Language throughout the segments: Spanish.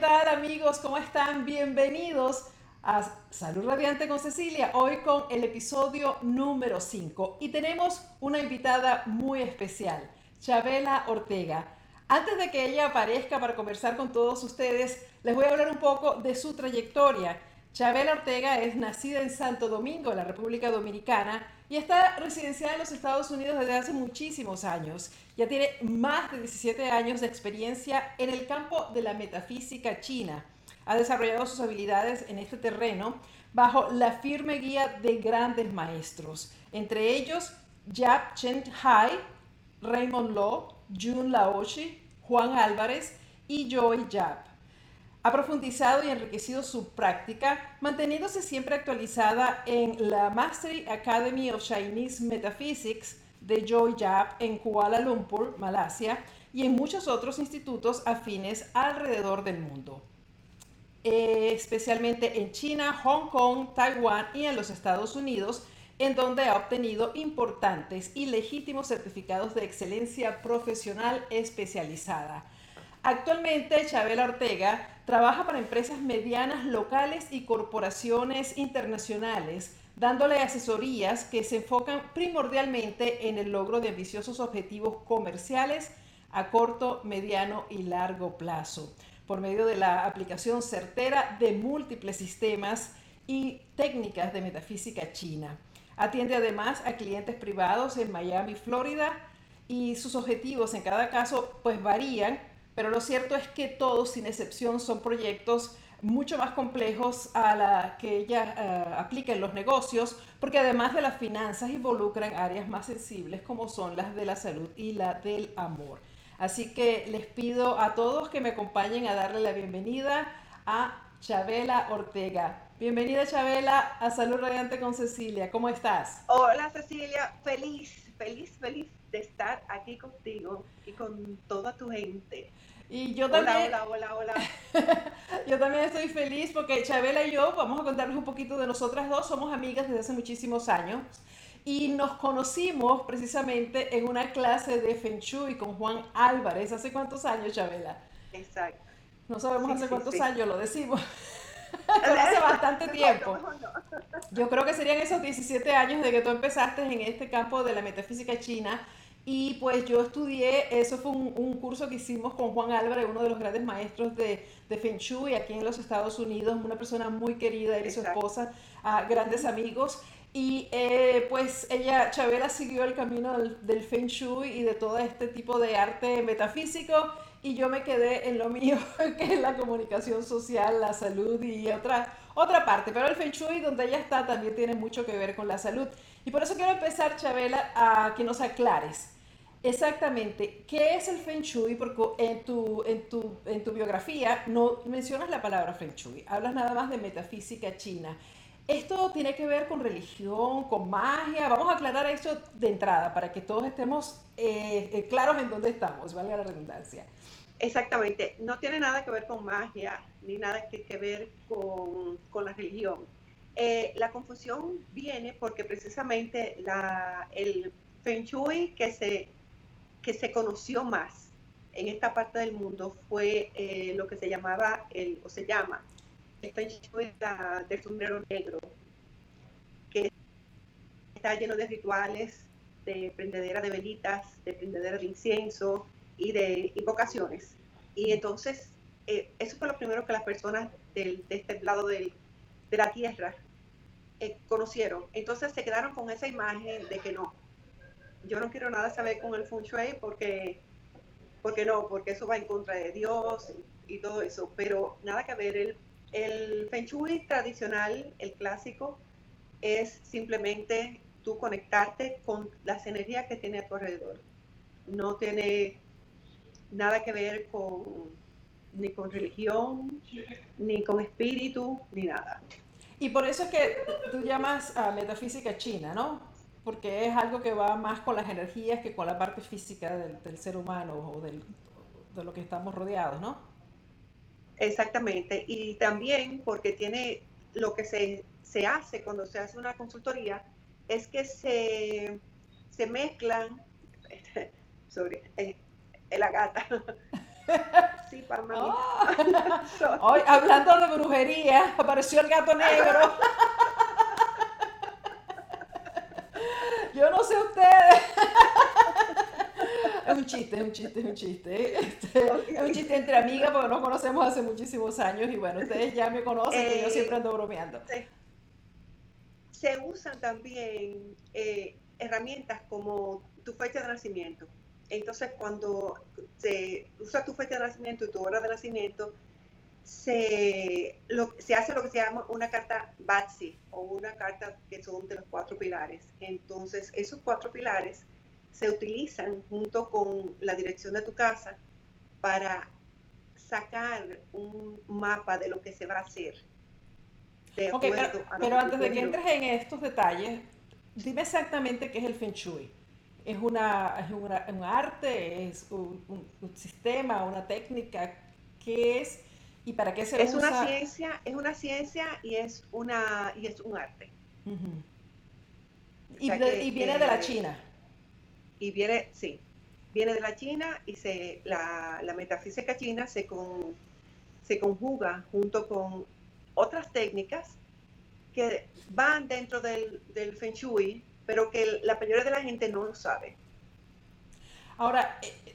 ¿Qué tal, qué tal amigos? ¿Cómo están? Bienvenidos a Salud Radiante con Cecilia, hoy con el episodio número 5 y tenemos una invitada muy especial, Chabela Ortega. Antes de que ella aparezca para conversar con todos ustedes, les voy a hablar un poco de su trayectoria. Chabela Ortega es nacida en Santo Domingo, la República Dominicana, y está residenciada en los Estados Unidos desde hace muchísimos años. Ya tiene más de 17 años de experiencia en el campo de la metafísica china. Ha desarrollado sus habilidades en este terreno bajo la firme guía de grandes maestros, entre ellos Yap Chen Hai, Raymond Lo, Jun Laoshi, Juan Álvarez y Joy Yap. Ha profundizado y enriquecido su práctica, manteniéndose siempre actualizada en la Mastery Academy of Chinese Metaphysics de Joy Yap en Kuala Lumpur, Malasia, y en muchos otros institutos afines alrededor del mundo, eh, especialmente en China, Hong Kong, Taiwán y en los Estados Unidos, en donde ha obtenido importantes y legítimos certificados de excelencia profesional especializada. Actualmente, Chabela Ortega trabaja para empresas medianas locales y corporaciones internacionales, dándole asesorías que se enfocan primordialmente en el logro de ambiciosos objetivos comerciales a corto, mediano y largo plazo, por medio de la aplicación certera de múltiples sistemas y técnicas de metafísica china. Atiende además a clientes privados en Miami, Florida, y sus objetivos en cada caso pues varían pero lo cierto es que todos, sin excepción, son proyectos mucho más complejos a la que ella eh, aplica en los negocios, porque además de las finanzas involucran áreas más sensibles como son las de la salud y la del amor. Así que les pido a todos que me acompañen a darle la bienvenida a Chabela Ortega. Bienvenida Chabela a Salud Radiante con Cecilia. ¿Cómo estás? Hola Cecilia, feliz, feliz, feliz de estar aquí contigo y con toda tu gente. Y yo también. Hola, hola, hola, yo también estoy feliz porque Chabela y yo, vamos a contarles un poquito de nosotras dos, somos amigas desde hace muchísimos años y nos conocimos precisamente en una clase de Feng Shui con Juan Álvarez. ¿Hace cuántos años, Chabela? Exacto. No sabemos hace cuántos años, lo decimos. Pero hace bastante tiempo. Yo creo que serían esos 17 años de que tú empezaste en este campo de la metafísica china y pues yo estudié, eso fue un, curso que hicimos con Juan Álvarez, uno de los grandes maestros de, de Feng Shui aquí en los Estados Unidos, una persona muy querida, él y su esposa, grandes amigos. Y eh, pues ella, Chabela, siguió el camino del, Feng Shui y de todo este tipo de arte metafísico y yo me quedé en lo mío, que es la comunicación social, la salud y otra, otra parte. Pero el Feng Shui, donde ella está, también tiene mucho que ver con la salud. Y por eso quiero empezar, Chabela, a que nos aclares exactamente qué es el Feng Shui, porque en tu, en tu, en tu biografía no mencionas la palabra Feng Shui, hablas nada más de metafísica china. Esto tiene que ver con religión, con magia. Vamos a aclarar esto de entrada para que todos estemos eh, eh, claros en dónde estamos, valga la redundancia. Exactamente, no tiene nada que ver con magia ni nada que, que ver con, con la religión eh, la confusión viene porque precisamente la, el Feng Shui que se, que se conoció más en esta parte del mundo fue eh, lo que se llamaba, el, o se llama, el Feng Shui del sombrero negro, que está lleno de rituales, de prendedera de velitas, de prendedera de incienso y de invocaciones. Y entonces, eh, eso fue lo primero que las personas del, de este lado de la tierra eh, conocieron. Entonces se quedaron con esa imagen de que no, yo no quiero nada saber con el feng shui porque, porque no, porque eso va en contra de Dios y, todo eso, pero nada que ver. El, el feng shui tradicional, el clásico, es simplemente tú conectarte con las energías que tiene a tu alrededor. No tiene nada que ver con ni con religión, ni con espíritu, ni nada. Y por eso es que tú llamas a metafísica china, ¿no? Porque es algo que va más con las energías que con la parte física del, ser humano o de lo que estamos rodeados, ¿no? Exactamente. Y también porque tiene lo que se, se hace cuando se hace una consultoría es que se, se mezclan, sobre, eh, la gata, Sí, Palma. Oh. Hoy, hablando de brujería, apareció el gato negro. Yo no sé ustedes. Es un chiste, es un chiste, es un chiste. Este, es un chiste entre amigas porque nos conocemos hace muchísimos años y bueno, ustedes ya me conocen que yo eh, siempre ando bromeando. Se, usan también eh, herramientas como tu fecha de nacimiento. Entonces, cuando se usa tu fecha de nacimiento y tu hora de nacimiento, se, se hace lo que se llama una carta BATSI o una carta que son de los cuatro pilares. Entonces, esos cuatro pilares se utilizan junto con la dirección de tu casa para sacar un mapa de lo que se va a hacer. pero, pero antes de que entres en estos detalles, dime exactamente qué es el Feng Shui. ¿Es, una, es un arte? ¿Es un, sistema? ¿Una técnica? ¿Qué es? ¿Y para qué se es Una ciencia, es una ciencia y es, una, y es un arte. y, viene de la China. Y viene, sí, viene de la China y se, la, metafísica china se, con, se conjuga junto con otras técnicas que van dentro del, del Feng Shui, pero que la mayoría de la gente no lo sabe. Ahora, eh,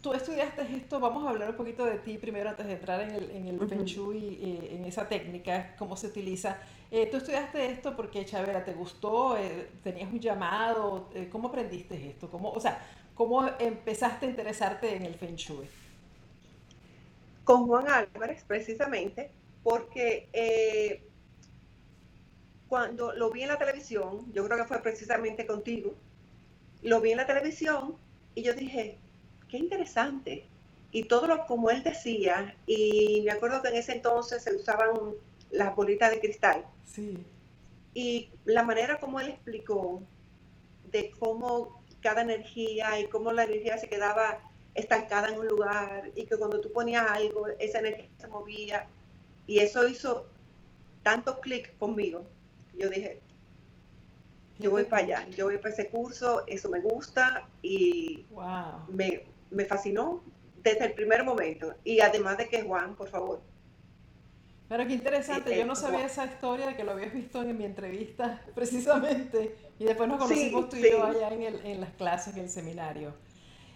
tú estudiaste esto, vamos a hablar un poquito de ti primero antes de entrar en el, en el Feng Shui, eh, en esa técnica, cómo se utiliza. Eh, tú estudiaste esto porque, Chavera, ¿te gustó? ¿Tenías un llamado? ¿Cómo aprendiste esto? ¿Cómo, o sea, ¿cómo empezaste a interesarte en el Feng Shui? Con Juan Álvarez, precisamente, porque cuando lo vi en la televisión, yo creo que fue precisamente contigo, lo vi en la televisión y yo dije, qué interesante. Y todo lo como él decía, y me acuerdo que en ese entonces se usaban las bolitas de cristal. Sí. Y la manera como él explicó de cómo cada energía y cómo la energía se quedaba estancada en un lugar y que cuando tú ponías algo, esa energía se movía. Y eso hizo tanto clic conmigo yo dije, yo voy para allá, yo voy para ese curso, eso me gusta y me, me fascinó desde el primer momento. Y además de que Juan, por favor. Pero qué interesante, yo no sabía esa historia de que lo habías visto en mi entrevista precisamente y después nos conocimos tú y yo allá en, el, en las clases, en el seminario.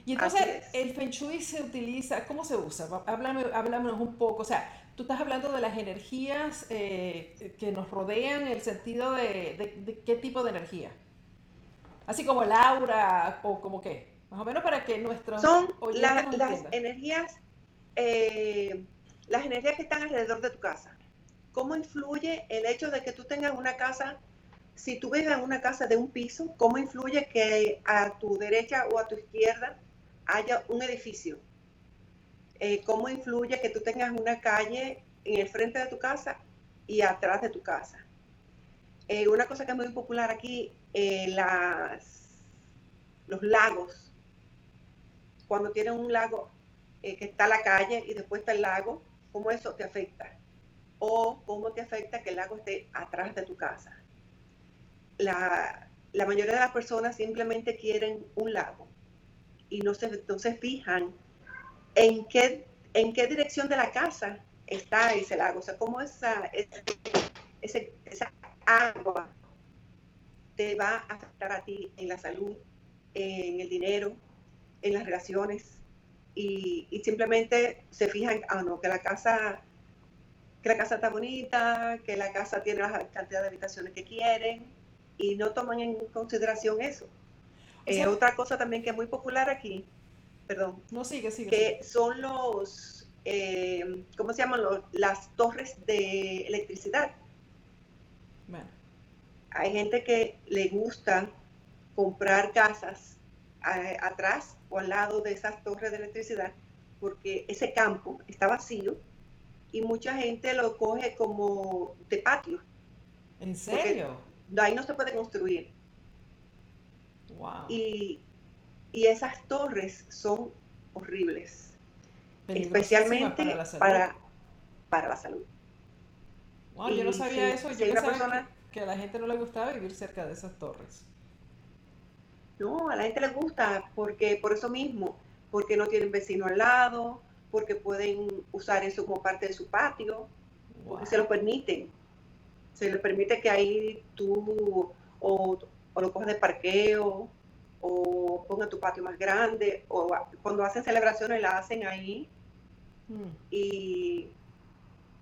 Y entonces el Feng Shui se utiliza, ¿cómo se usa? Háblame, háblame un poco, o sea, tú estás hablando de las energías eh, que nos rodean en el sentido de, qué tipo de energía. Así como el aura o como qué. Más o menos para que nuestros... Son las energías, eh, las energías que están alrededor de tu casa. ¿Cómo influye el hecho de que tú tengas una casa, si tú vives en una casa de un piso, cómo influye que a tu derecha o a tu izquierda haya un edificio? Eh, cómo influye que tú tengas una calle en el frente de tu casa y atrás de tu casa. Eh, una cosa que es muy popular aquí, eh, los lagos. Cuando tienes un lago que está la calle y después está el lago, ¿cómo eso te afecta? O cómo te afecta que el lago esté atrás de tu casa. La, la mayoría de las personas simplemente quieren un lago y no se, no se fijan en qué, en qué dirección de la casa está ese lago, o sea, cómo esa, esa agua te va a afectar a ti en la salud, en el dinero, en las relaciones, y, simplemente se fijan, ah, no, que la casa que la casa está bonita, que la casa tiene la cantidad de habitaciones que quieren y no toman en consideración eso. Eh, otra cosa también que es muy popular aquí perdón. No, sigue, sigue. Que son los, eh, ¿cómo se llaman? las torres de electricidad. Bueno. Hay gente que le gusta comprar casas atrás o al lado de esas torres de electricidad porque ese campo está vacío y mucha gente lo coge como de patio. ¿En serio? ahí no se puede construir. Wow. Y y esas torres son horribles, especialmente para, para, la salud. Wow, yo no sabía eso, yo pensaba que, a la gente no le gustaba vivir cerca de esas torres. No, a la gente le gusta porque por eso mismo, porque no tienen vecino al lado, porque pueden usar eso como parte de su patio, porque se lo permiten. Se les permite que ahí tú o, lo cojas de parqueo o ponga tu patio más grande o cuando hacen celebraciones la hacen ahí. Mm. Y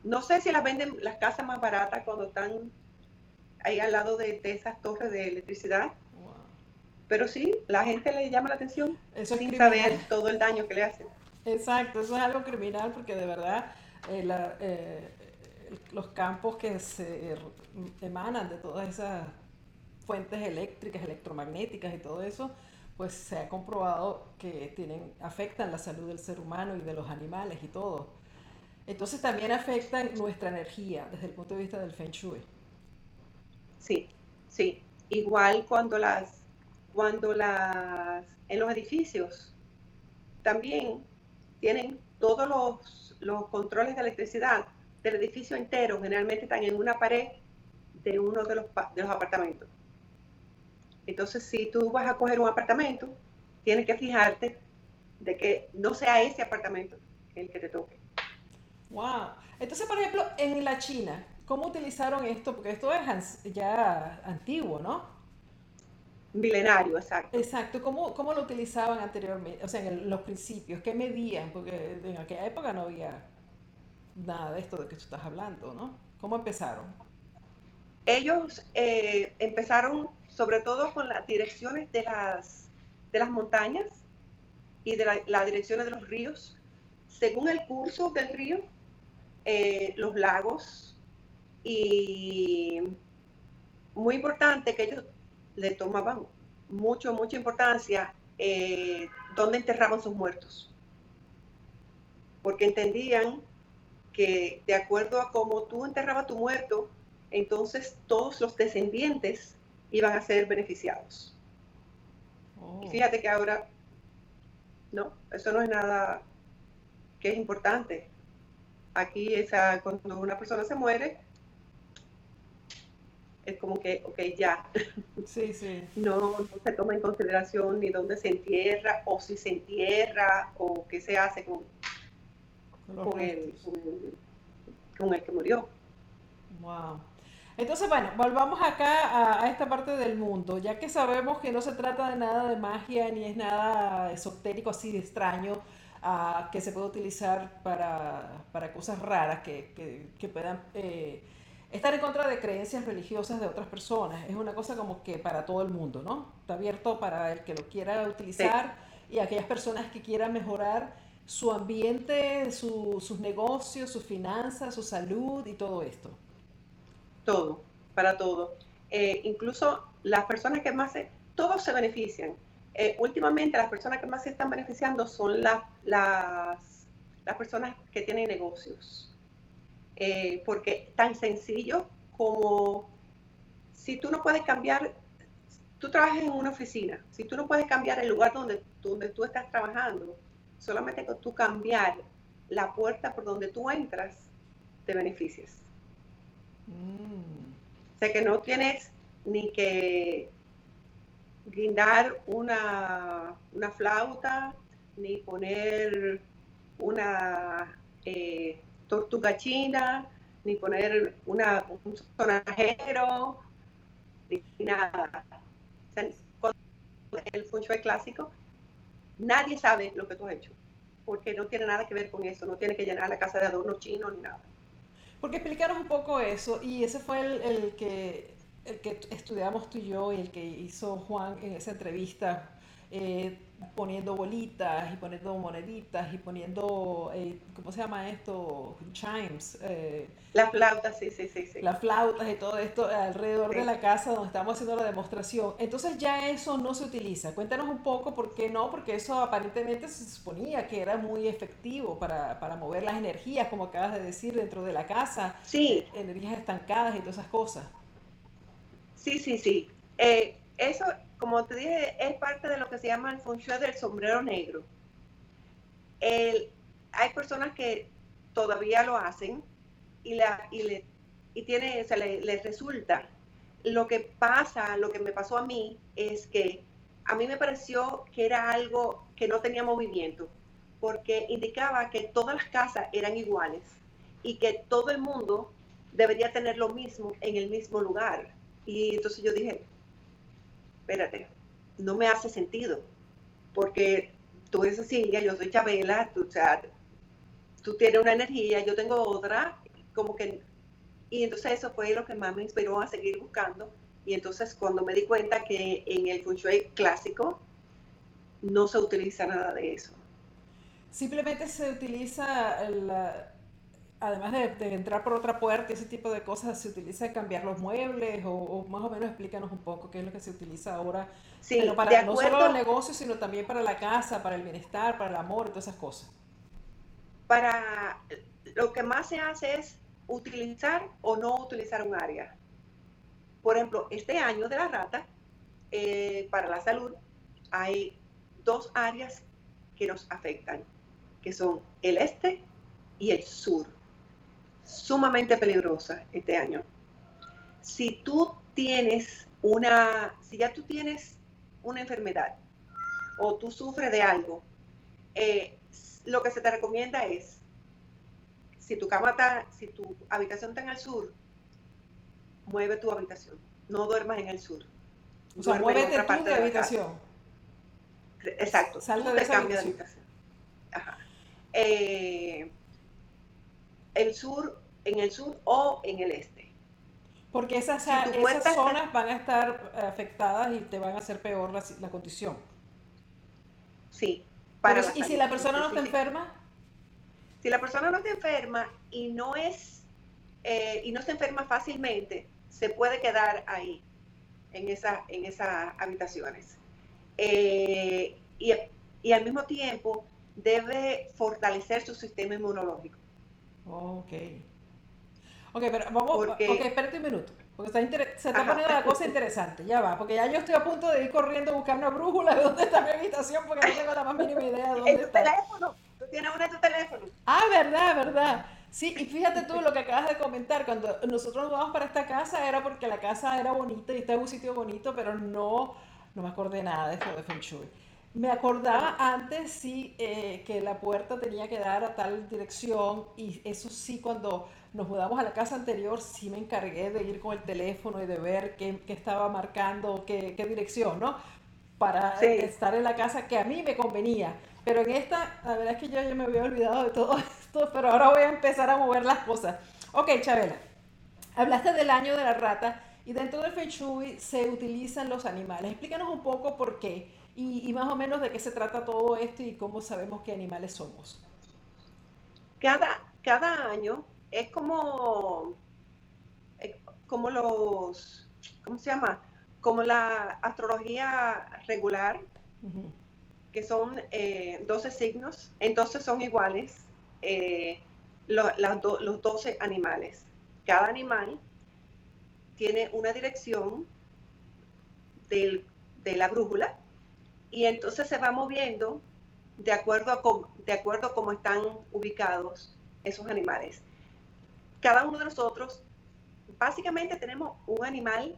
no sé si las venden las casas más baratas cuando están ahí al lado de, esas torres de electricidad. Pero sí, la gente le llama la atención sin saber todo el daño que le hacen. Exacto, eso es algo criminal porque de verdad eh, eh, los campos que se emanan de todas esas fuentes eléctricas, electromagnéticas y todo eso, pues se ha comprobado que tienen, afectan la salud del ser humano y de los animales y todo. Entonces también afectan nuestra energía desde el punto de vista del Feng Shui. Sí, sí. Igual cuando las, cuando las, en los edificios también tienen todos los, los controles de electricidad del edificio entero, generalmente están en una pared de uno de los, de los apartamentos. Entonces, si tú vas a coger un apartamento, tienes que fijarte de que no sea ese apartamento el que te toque. Wow. Entonces, por ejemplo, en la China, ¿Cómo utilizaron esto? Porque esto es ya antiguo, ¿no? Milenario, exacto. Exacto. ¿Cómo, cómo lo utilizaban anteriormente? O sea, en los principios, ¿qué medían? Porque en aquella época no había nada de esto de que tú estás hablando, ¿no? ¿Cómo empezaron? Ellos eh, empezaron sobre todo con las direcciones de las, de las montañas y de las direcciones de los ríos. Según el curso del río, eh, los lagos, y muy importante que ellos le tomaban mucho, mucha importancia eh, dónde enterraban sus muertos. Porque entendían que de acuerdo a cómo tú enterrabas tu muerto, entonces todos los descendientes iban a ser beneficiados. Oh. fíjate que ahora, no, eso no es nada que es importante. Aquí esa, cuando una persona se muere, es como que, ok, ya. Sí, sí. No, se toma en consideración ni dónde se entierra, o si se entierra, o qué se hace con, con, el, con, el, que murió. Wow. Entonces, bueno, volvamos acá a, esta parte del mundo, ya que sabemos que no se trata de nada de magia ni es nada esotérico así de extraño uh, que se puede utilizar para, para cosas raras que, que, que puedan eh, estar en contra de creencias religiosas de otras personas. Es una cosa como que para todo el mundo, ¿no? Está abierto para el que lo quiera utilizar y aquellas personas que quieran mejorar su ambiente, sus negocios, sus finanzas, su salud y todo esto. Todo, para todo. Eh, incluso las personas que más se, todos se benefician. Eh, últimamente las personas que más se están beneficiando son las, las personas que tienen negocios eh, porque tan sencillo como si tú no puedes cambiar, tú trabajas en una oficina, si tú no puedes cambiar el lugar donde, donde tú estás trabajando, solamente con tú cambiar la puerta por donde tú entras, te beneficias. Mm. O sea que no tienes ni que guindar una, una flauta, ni poner una eh, tortuga china, ni poner una, un sonajero, ni nada. el feng shui clásico, nadie sabe lo que tú has hecho, porque no tiene nada que ver con eso, no tiene que llenar la casa de adornos chinos ni nada. Porque explicaros un poco eso, y ese fue el, que, el que estudiamos tú y yo y el que hizo Juan en esa entrevista. Eh, poniendo bolitas y poniendo moneditas y poniendo, eh, ¿cómo se llama esto? Chimes. Eh, las flautas, sí, sí, sí, sí. Las flautas y todo esto alrededor de la casa donde estamos haciendo la demostración. Entonces ya eso no se utiliza. Cuéntanos un poco por qué no, porque eso aparentemente se suponía que era muy efectivo para, para mover las energías, como acabas de decir, dentro de la casa. Sí. Energías estancadas y todas esas cosas. Sí, sí, sí. Eh, eso como te dije, es parte de lo que se llama el función del sombrero negro. hay personas que todavía lo hacen y, la, y, le, y tiene, se les resulta. Lo que pasa, lo que me pasó a mí, es que a mí me pareció que era algo que no tenía movimiento, porque indicaba que todas las casas eran iguales y que todo el mundo debería tener lo mismo en el mismo lugar. Y entonces yo dije, espérate, no me hace sentido, porque tú eres Cecilia, yo soy Chabela, tú, o sea, tú tienes una energía, yo tengo otra, como que... Y entonces eso fue lo que más me inspiró a seguir buscando. Y entonces cuando me di cuenta que en el Feng Shui clásico no se utiliza nada de eso. Simplemente se utiliza la, además de, entrar por otra puerta y ese tipo de cosas, ¿se utiliza cambiar los muebles? O, más o menos explícanos un poco qué es lo que se utiliza ahora, sí, pero para no solo los negocios, sino también para la casa, para el bienestar, para el amor y todas esas cosas. Para lo que más se hace es utilizar o no utilizar un área. Por ejemplo, este año de la rata, eh, para la salud, hay dos áreas que nos afectan, que son el este y el sur sumamente peligrosa este año. Si tú tienes una, si ya tú tienes una enfermedad o tú sufres de algo, eh, lo que se te recomienda es, si tu cama está, si tu habitación está en el sur, mueve tu habitación, no duermas en el sur. O sea, muévete tu de, habitación. Exacto, Salta de habitación. Ajá. Eh, el sur, en el sur o en el este. Porque esas, esas zonas van a estar afectadas y te van a hacer peor la, condición. Sí. Para ¿Y si la persona no está enferma? Si la persona no está enferma y no es eh, y no se enferma fácilmente, se puede quedar ahí, en, esa, en esas habitaciones. Eh, y, y al mismo tiempo debe fortalecer su sistema inmunológico. Ok. Ok, pero vamos, porque, ok, espérate un minuto. Porque está se está poniendo la cosa interesante, ya va, porque ya yo estoy a punto de ir corriendo a buscar una brújula de dónde está mi habitación, porque no tengo la más mínima idea de dónde ¿En tu teléfono? ¿Tú tienes una en tu teléfono? Ah, verdad, verdad. Sí, y fíjate tú lo que acabas de comentar, cuando nosotros nos vamos para esta casa era porque la casa era bonita y está en un sitio bonito, pero no, no me acordé nada de de Feng Shui. Me acordaba antes, sí, eh, que la puerta tenía que dar a tal dirección y eso sí, cuando nos mudamos a la casa anterior, sí me encargué de ir con el teléfono y de ver qué, estaba marcando, qué, dirección, ¿no? Para estar en la casa que a mí me convenía. Pero en esta, la verdad es que yo ya me había olvidado de todo esto, pero ahora voy a empezar a mover las cosas. Ok, Chabela, hablaste del año de la rata y dentro del Feng Shui se utilizan los animales. Explícanos un poco por qué y, más o menos de qué se trata todo esto y cómo sabemos qué animales somos. Cada, cada año es como, eh, como los, ¿cómo se llama? Como la astrología regular, que son 12 eh, signos, entonces son iguales eh, los 12 animales. Cada animal tiene una dirección de la brújula y entonces se va moviendo de acuerdo a cómo, de acuerdo a cómo están ubicados esos animales. Cada uno de nosotros, básicamente tenemos un animal,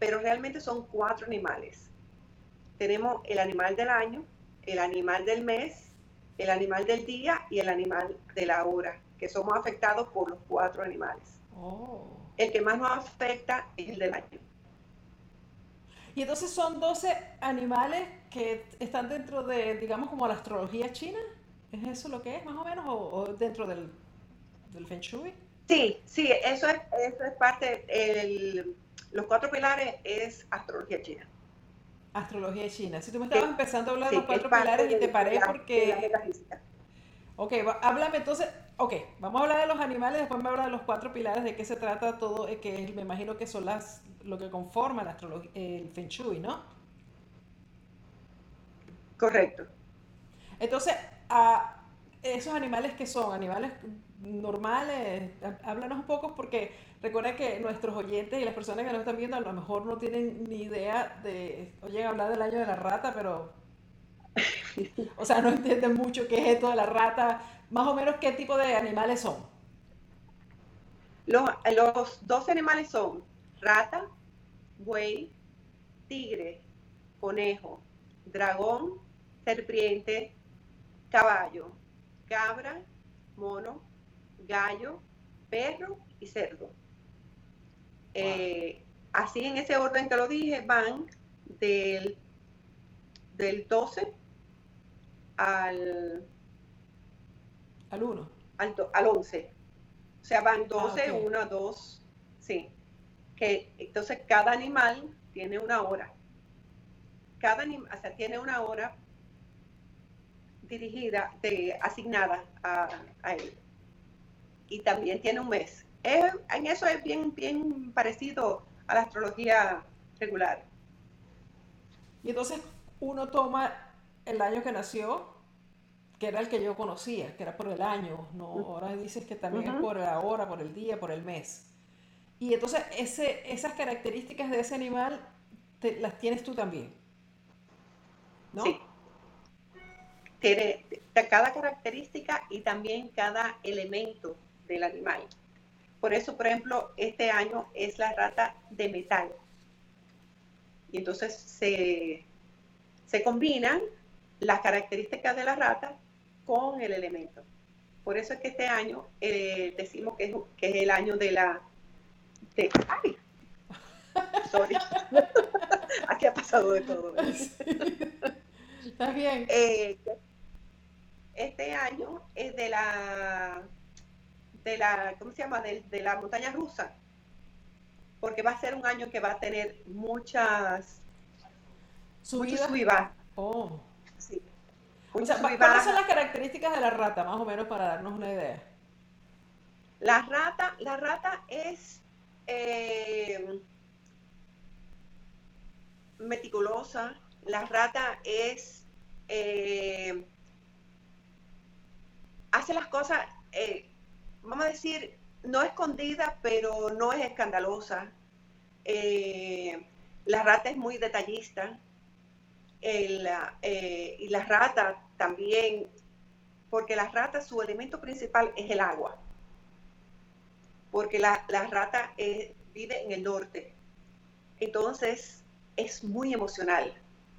pero realmente son cuatro animales. Tenemos el animal del año, el animal del mes, el animal del día y el animal de la hora, que somos afectados por los cuatro animales. Oh. El que más nos afecta es el del año. Y entonces son 12 animales que están dentro de, digamos, como la astrología china. ¿Es eso lo que es, más o menos? ¿O, dentro del, del, Feng Shui? Sí, sí, eso es, eso es parte, el, los cuatro pilares es astrología china. Astrología china. Si tú me estabas empezando a hablar de los cuatro pilares y te paré porque... Ok, háblame entonces, ok, vamos a hablar de los animales, después me habla de los cuatro pilares, de qué se trata todo, eh, que me imagino que son las, lo que conforma la astrología, el Feng Shui, ¿no? Correcto. Entonces, a esos animales que son animales normales, háblanos un poco porque recuerda que nuestros oyentes y las personas que nos están viendo a lo mejor no tienen ni idea de, oye, hablar del año de la rata, pero o sea, no entienden mucho qué es esto de la rata. Más o menos, ¿qué tipo de animales son? Los, los dos animales son rata, buey, tigre, conejo, dragón, serpiente, caballo, cabra, mono, gallo, perro y cerdo. Eh, así en ese orden que lo dije, van del, del 12 al, al 1. Al, al 11. O sea, van 12, 1, 2, sí. Que, entonces cada animal tiene una hora. Cada animal, o sea, tiene una hora dirigida, de, asignada a, a él. Y también tiene un mes. en eso es bien, bien parecido a la astrología regular. Y entonces uno toma el año que nació, que era el que yo conocía, que era por el año, ¿no? Ahora dices que también es por la hora, por el día, por el mes. Y entonces ese, esas características de ese animal las tienes tú también. ¿No? Sí. Tiene cada característica y también cada elemento del animal. Por eso, por ejemplo, este año es la rata de metal. Y entonces se, combinan las características de la rata con el elemento. Por eso es que este año eh, decimos que es, que es, el año de la... De, ¡Ay! Sorry. Aquí ha pasado de todo. Está bien. Eh, este año es de la de la, ¿cómo se llama? De, la montaña rusa, porque va a ser un año que va a tener muchas subidas. Subida. Oh. Sí. ¿Cuáles son las características de la rata, más o menos, para darnos una idea? La rata, la rata es eh, meticulosa, la rata es eh, hace las cosas eh, vamos a decir, no escondida, pero no es escandalosa. Eh, la rata es muy detallista. Eh, y la rata también, porque la rata, su elemento principal es el agua. Porque la, rata eh, vive en el norte. Entonces, es muy emocional.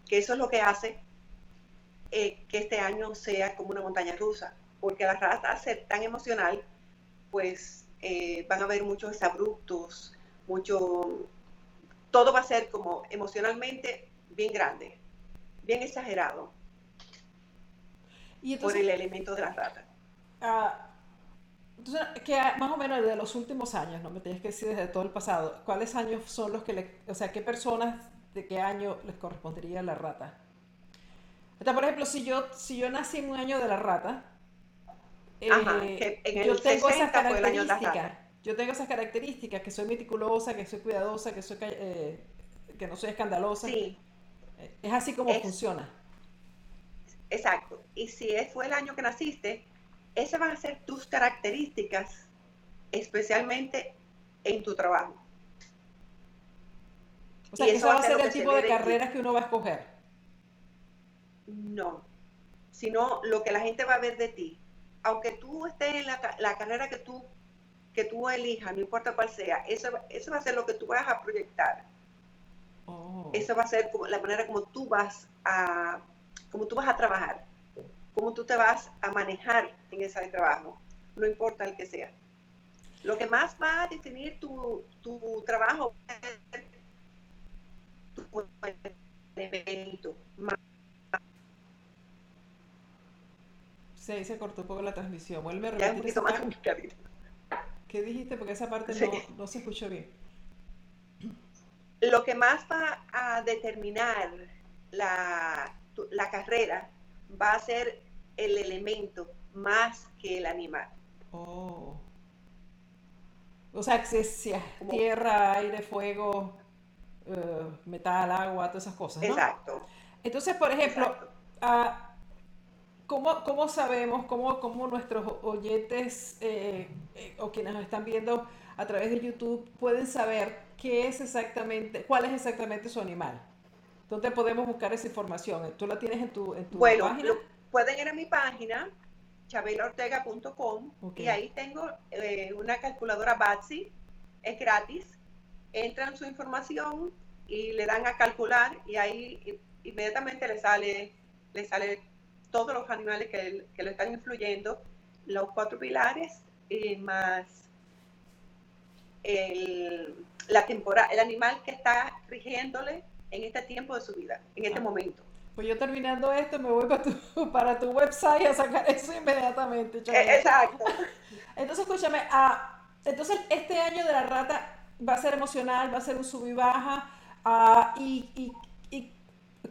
Que eso es lo que hace que este año sea como una montaña rusa. Porque la rata, ser tan emocional, pues eh, van a haber muchos abruptos, mucho, todo va a ser como emocionalmente bien grande, bien exagerado. por el elemento de la rata. Ah, entonces, que más o menos de los últimos años, no me tienes que decir desde todo el pasado, ¿cuáles años son los que le, o sea, qué personas de qué año les correspondería la rata? por ejemplo, si yo, si yo nací en un año de la rata, eh, yo tengo esas características. Yo tengo esas características, que soy meticulosa, que soy cuidadosa, que soy eh, que no soy escandalosa. Sí. Es así como funciona. Exacto. Y si fue el año que naciste, esas van a ser tus características, especialmente en tu trabajo. O sea, eso va a ser el tipo de carreras que uno va a escoger. No, sino lo que la gente va a ver de ti aunque tú estés en la, carrera que tú, que tú elijas, no importa cuál sea, eso, eso va a ser lo que tú vas a proyectar. Oh. Eso va a ser la manera como tú vas a, como tú vas a trabajar, cómo tú te vas a manejar en ese trabajo, no importa el que sea. Lo que más va a definir tu, tu trabajo es tu evento, Sí, se cortó un poco la transmisión. Vuelve a repetir. ¿Qué dijiste? Porque esa parte no, se escuchó bien. Lo que más va a determinar la, carrera va a ser el elemento más que el animal. Oh. O sea, que tierra, aire, fuego, eh, metal, agua, todas esas cosas. ¿no? Exacto. Entonces, por ejemplo, a ¿Cómo, ¿Cómo, sabemos, cómo, cómo nuestros oyentes eh, eh, o quienes nos están viendo a través de YouTube pueden saber qué es exactamente, cuál es exactamente su animal? ¿Dónde podemos buscar esa información? ¿Tú la tienes en tu, en tu bueno, página? pueden ir a mi página, chabelaortega.com, y ahí tengo eh, una calculadora Batsy, es gratis. Entran su información y le dan a calcular y ahí inmediatamente le sale, le sale todos los animales que, que lo están influyendo, los cuatro pilares y más el, la temporada, el animal que está rigiéndole en este tiempo de su vida, en este ah. momento. Pues yo terminando esto me voy para tu, para tu website a sacar eso inmediatamente. E, exacto. Entonces, escúchame, ah, entonces este año de la rata va a ser emocional, va a ser un sub y baja. Ah, y, y, y,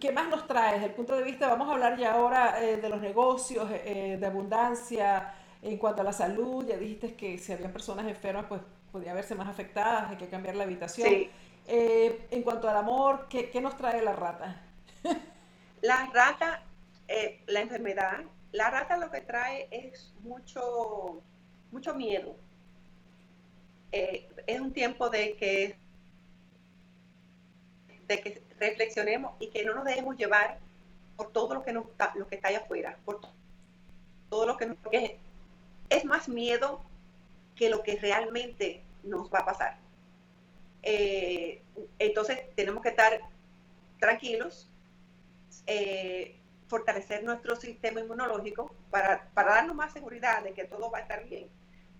qué más nos trae desde el punto de vista? Vamos a hablar ya ahora eh, de los negocios, eh, de abundancia, en cuanto a la salud. Ya dijiste que si había personas enfermas, pues podía verse más afectadas, hay que cambiar la habitación. Eh, en cuanto al amor, ¿qué, ¿qué, nos trae la rata? La rata, eh, la enfermedad, la rata lo que trae es mucho, mucho miedo. Eh, es un tiempo de que, de que reflexionemos y que no nos dejemos llevar por todo lo que, nos, lo que está allá afuera, por todo lo que, nos, es más miedo que lo que realmente nos va a pasar. Eh, entonces tenemos que estar tranquilos, eh, fortalecer nuestro sistema inmunológico para, darnos más seguridad de que todo va a estar bien,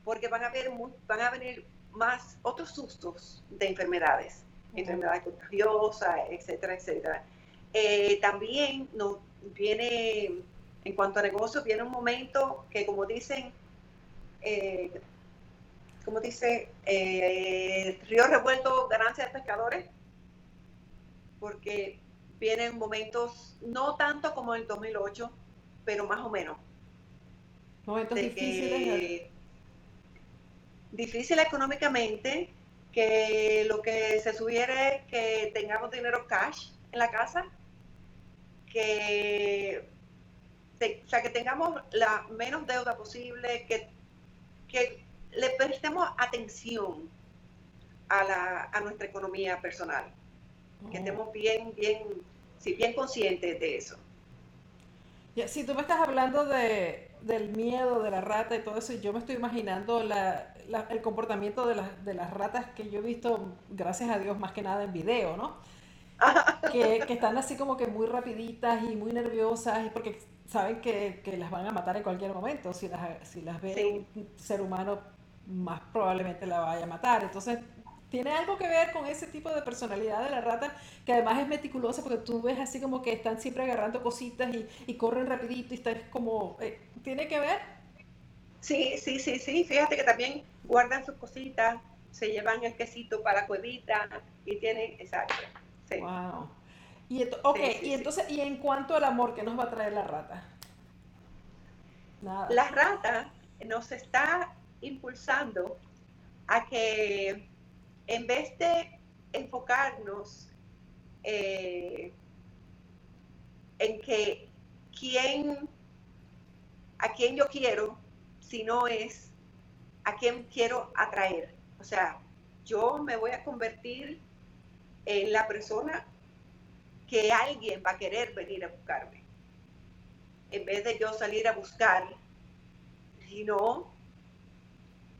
porque van a, haber, van a venir más otros sustos de enfermedades, enfermedades contagiosas, etcétera, etcétera. Eh, también nos viene, en cuanto a negocios, viene un momento que, como dicen, eh, como dice, río revuelto, ganancia de pescadores, porque vienen momentos, no tanto como el 2008, pero más o menos. Momentos difíciles. difícil económicamente, que lo que se sugiere es que tengamos dinero cash en la casa, que, o sea, que tengamos la menos deuda posible, que, que le prestemos atención a, la, a nuestra economía personal que estemos bien, bien, sí, bien conscientes de eso. Ya, si tú me estás hablando de, del miedo de la rata y todo eso, yo me estoy imaginando la, el comportamiento de, de, las ratas que yo he visto, gracias a Dios, más que nada en video, ¿no? que, que, están así como que muy rapiditas y muy nerviosas porque saben que, que, las van a matar en cualquier momento. Si las, si las ve un ser humano, más probablemente la vaya a matar. Entonces, tiene algo que ver con ese tipo de personalidad de la rata, que además es meticulosa porque tú ves así como que están siempre agarrando cositas y, corren rapidito y están como... Eh, ¿Tiene que ver? Sí, sí, sí, sí. Fíjate que también guardan sus cositas, se llevan el quesito para la cuevita y tienen... Exacto. Sí. Wow. Y, y entonces, ¿y en cuanto al amor que nos va a traer la rata? Nada. La rata nos está impulsando a que en vez de enfocarnos eh, en que quién, a quién yo quiero, sino es a quién quiero atraer. O sea, yo me voy a convertir en la persona que alguien va a querer venir a buscarme. En vez de yo salir a buscar, sino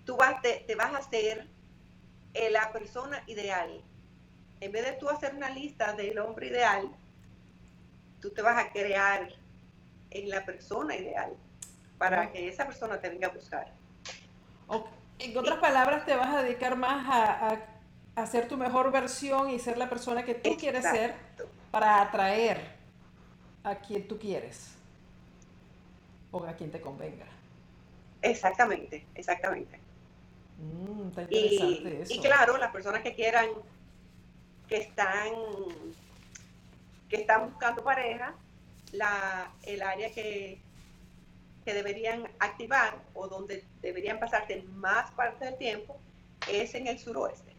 tú vas, te, te vas a hacer eh, la persona ideal. En vez de tú hacer una lista del hombre ideal, tú te vas a crear en la persona ideal para que esa persona te venga a buscar. En otras palabras, te vas a dedicar más a, a, ser tu mejor versión y ser la persona que tú quieres ser para atraer a quien tú quieres o a quien te convenga. Exactamente, exactamente. Mm, y, claro, las personas que quieran, que están, que están buscando pareja, la, el área que, que deberían activar o donde deberían pasarse más parte del tiempo es en el suroeste.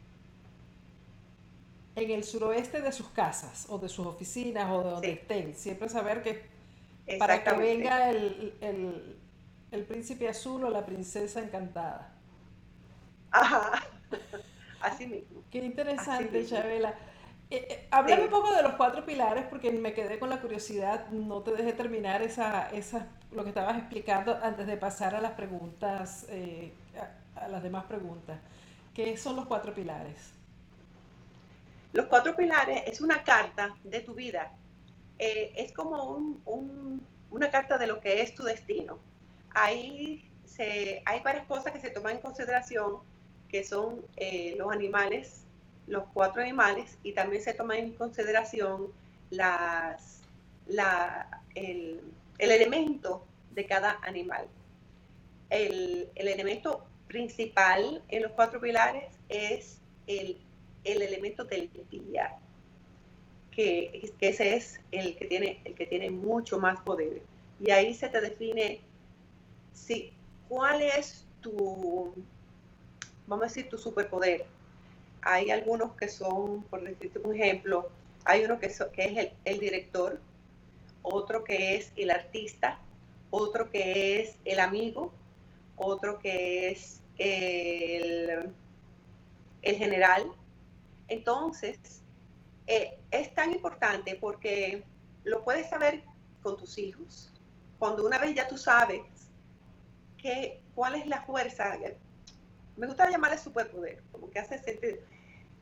En el suroeste de sus casas o de sus oficinas o de donde estén. Siempre saber que para que venga el, el, el príncipe azul o la princesa encantada. Ajá. Así mismo. Qué interesante, Chabela. Eh, eh, háblame un poco de los cuatro pilares porque me quedé con la curiosidad, no te dejé terminar esa, esa, lo que estabas explicando antes de pasar a las preguntas, eh, a, las demás preguntas. ¿Qué son los cuatro pilares? Los cuatro pilares es una carta de tu vida. es como un, una carta de lo que es tu destino. Ahí se, hay varias cosas que se toman en consideración, que son eh, los animales, los cuatro animales, y también se toman en consideración las, la, el, el elemento de cada animal. El, el, elemento principal en los cuatro pilares es el, el elemento del día, que, que, ese es el que, tiene, el que tiene mucho más poder. Y ahí se te define si, cuál es tu, vamos a decir, tu superpoder. Hay algunos que son, por decirte un ejemplo, hay uno que, es el, director, otro que es el artista, otro que es el amigo, otro que es el, el general. Entonces, eh, es tan importante porque lo puedes saber con tus hijos. Cuando una vez ya tú sabes que, cuál es la fuerza, me gusta llamarle superpoder, como que hace sentido.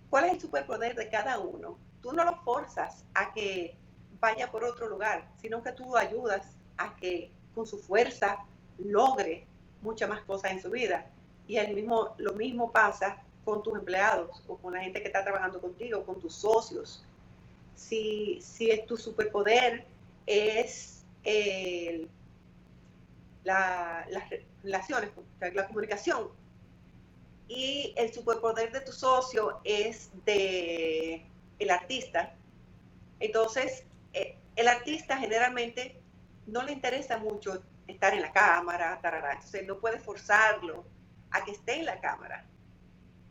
¿Cuál es el superpoder de cada uno? Tú no lo forzas a que vaya por otro lugar, sino que tú ayudas a que con su fuerza logre muchas más cosas en su vida. Y el mismo, lo mismo pasa con tus empleados o con la gente que está trabajando contigo, con tus socios. Si, si es tu superpoder es la, las relaciones, la comunicación, y el superpoder de tu socio es de el artista. Entonces, eh, el artista generalmente no le interesa mucho estar en la cámara, tarará. entonces no puede forzarlo a que esté en la cámara,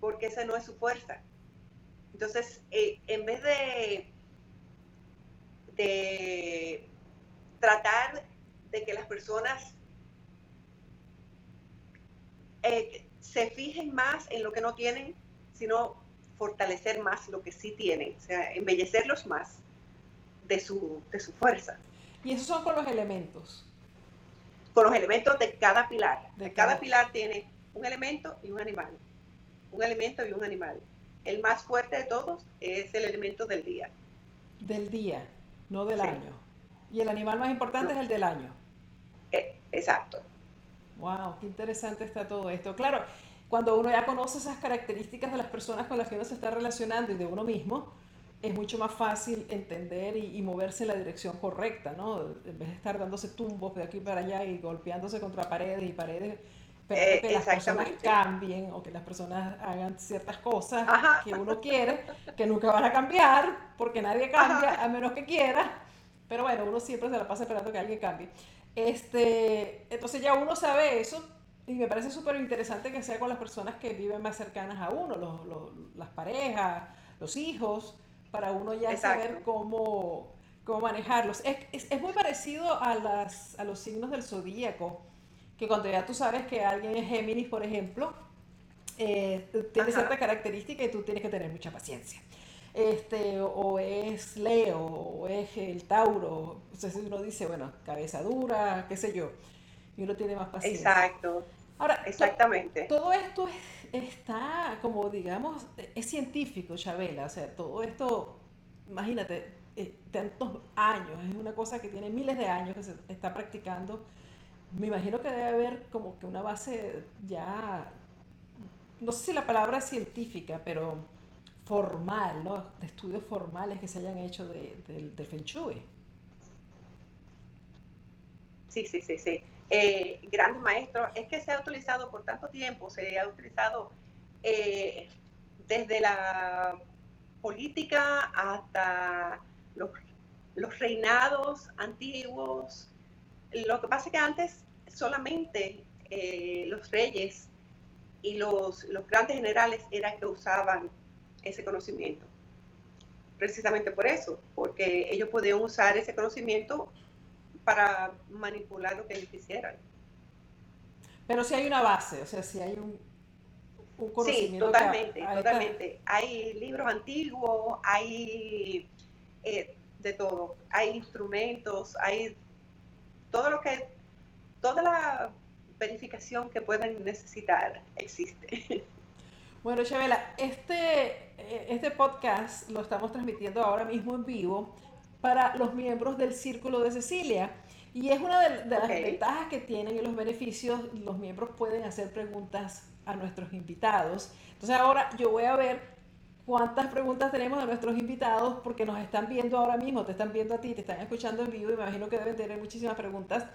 porque esa no es su fuerza. Entonces, eh, en vez de, de tratar de que las personas eh, se fijen más en lo que no tienen, sino fortalecer más lo que sí tienen, o sea, embellecerlos más de su, de su fuerza. Y esos son con los elementos. Con los elementos de cada pilar. De cada, pilar tiene un elemento y un animal. Un elemento y un animal. El más fuerte de todos es el elemento del día. Del día, no del año. Y el animal más importante es el del año. Eh, exacto. Wow, qué interesante está todo esto. Claro, cuando uno ya conoce esas características de las personas con las que uno se está relacionando y de uno mismo, es mucho más fácil entender y, moverse en la dirección correcta, ¿no? En vez de estar dándose tumbos de aquí para allá y golpeándose contra paredes y paredes, pero eh, que las personas cambien o que las personas hagan ciertas cosas que uno quiere, que nunca van a cambiar, porque nadie cambia a menos que quiera, pero bueno, uno siempre se la pasa esperando que alguien cambie. Este, entonces ya uno sabe eso y me parece súper interesante que sea con las personas que viven más cercanas a uno, los, los, las parejas, los hijos, para uno ya saber cómo, cómo manejarlos. Es, es, muy parecido a, las, a los signos del zodíaco, que cuando ya tú sabes que alguien es Géminis, por ejemplo, eh, tiene cierta característica y tú tienes que tener mucha paciencia. Este, o es Leo, o es el Tauro. Entonces uno dice, bueno, cabeza dura, qué sé yo. Y uno tiene más paciencia. Exacto. Ahora, Exactamente. todo esto está, como digamos, es científico, Chabela. O sea, todo esto, imagínate, eh, tantos años, es una cosa que tiene miles de años que se está practicando. Me imagino que debe haber como que una base ya, no sé si la palabra es científica, pero formal, ¿no? Estudios formales que se hayan hecho de, de Feng Shui. Sí, sí, sí, sí eh, grandes maestros, es que se ha utilizado por tanto tiempo, se ha utilizado eh, desde la política hasta los, reinados antiguos. Lo que pasa es que antes solamente eh, los reyes y los, los grandes generales eran que usaban ese conocimiento. Precisamente por eso, porque ellos podían usar ese conocimiento para manipular lo que ellos quisieran. Pero si hay una base, o sea, si hay un, un conocimiento. Sí, totalmente, totalmente. Hay libros antiguos, hay eh, de todo, hay instrumentos, hay todo lo que, toda la verificación que pueden necesitar existe. Bueno, Chabela, este, eh, este podcast lo estamos transmitiendo ahora mismo en vivo para los miembros del Círculo de Cecilia. Y es una de, las ventajas que tienen y los beneficios, los miembros pueden hacer preguntas a nuestros invitados. Entonces ahora yo voy a ver cuántas preguntas tenemos de nuestros invitados porque nos están viendo ahora mismo, te están viendo a ti, te están escuchando en vivo y me imagino que deben tener muchísimas preguntas.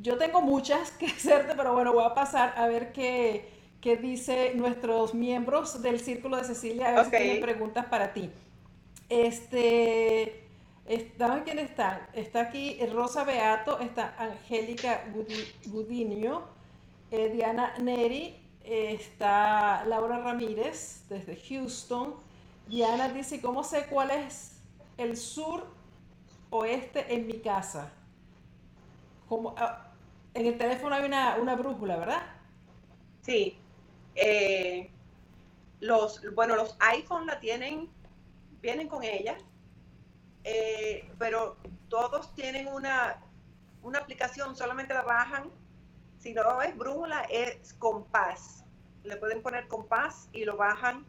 Yo tengo muchas que hacerte, pero bueno, voy a pasar a ver qué, qué dice nuestros miembros del Círculo de Cecilia, a ver si tienen preguntas para ti. Este, Dame quién está. Está aquí Rosa Beato, está Angélica Gudinio, eh, Diana Neri, está Laura Ramírez desde Houston. Diana dice, ¿cómo sé cuál es el sur oeste en mi casa? Como, ah, en el teléfono hay una, brújula, ¿verdad? Sí. Eh, los, bueno, los iPhone la tienen, vienen con ella eh, pero todos tienen una, una aplicación, solamente la bajan. Si no es brújula, es compás. Le pueden poner compás y lo bajan.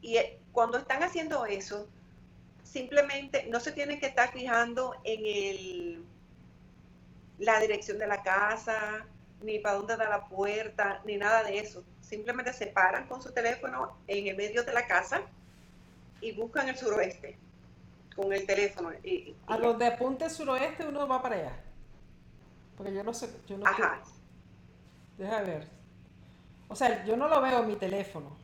Y eh, cuando están haciendo eso, simplemente no se tienen que estar fijando en el, la dirección de la casa, ni para dónde da la puerta, ni nada de eso. Simplemente se paran con su teléfono en el medio de la casa y buscan el suroeste con el teléfono. Y, a los de apunte suroeste uno va para allá. Porque yo no sé, yo no Ajá. Deja ver. O sea, yo no lo veo en mi teléfono.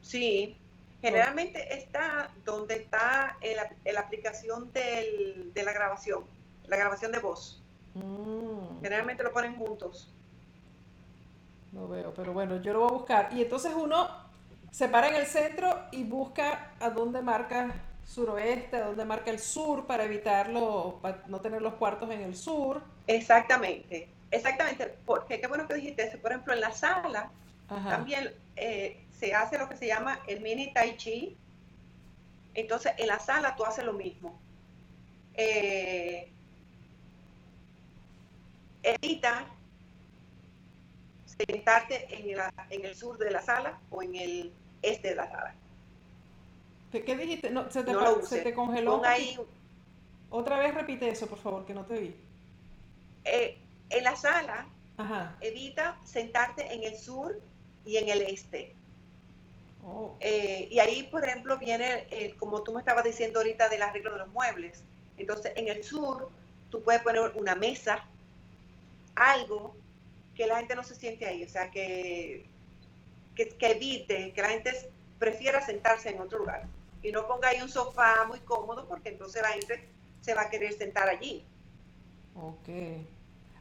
sí, generalmente está donde está la aplicación del, de la grabación, la grabación de voz. Mm. Generalmente lo ponen juntos. No veo, pero bueno, yo lo voy a buscar. Y entonces uno se para en el centro y busca a dónde marca suroeste, a dónde marca el sur para evitarlo, para no tener los cuartos en el sur. Exactamente, exactamente, porque qué bueno que dijiste eso. Por ejemplo, en la sala también eh, se hace lo que se llama el mini tai chi. Entonces, en la sala tú haces lo mismo. Eh, evita sentarte en, en el sur de la sala o en el este de la sala. ¿Qué dijiste? No, se, te, congeló. Otra vez repite eso, por favor, que no te vi. Eh, en la sala, evita sentarte en el sur y en el este. Oh. Eh, y ahí, por ejemplo, viene, como tú me estabas diciendo ahorita, del arreglo de los muebles. Entonces, en el sur, tú puedes poner una mesa, algo que la gente no se siente ahí. O sea, que que, evite que la gente prefiera sentarse en otro lugar y no ponga ahí un sofá muy cómodo porque entonces la gente se va a querer sentar allí. Ok.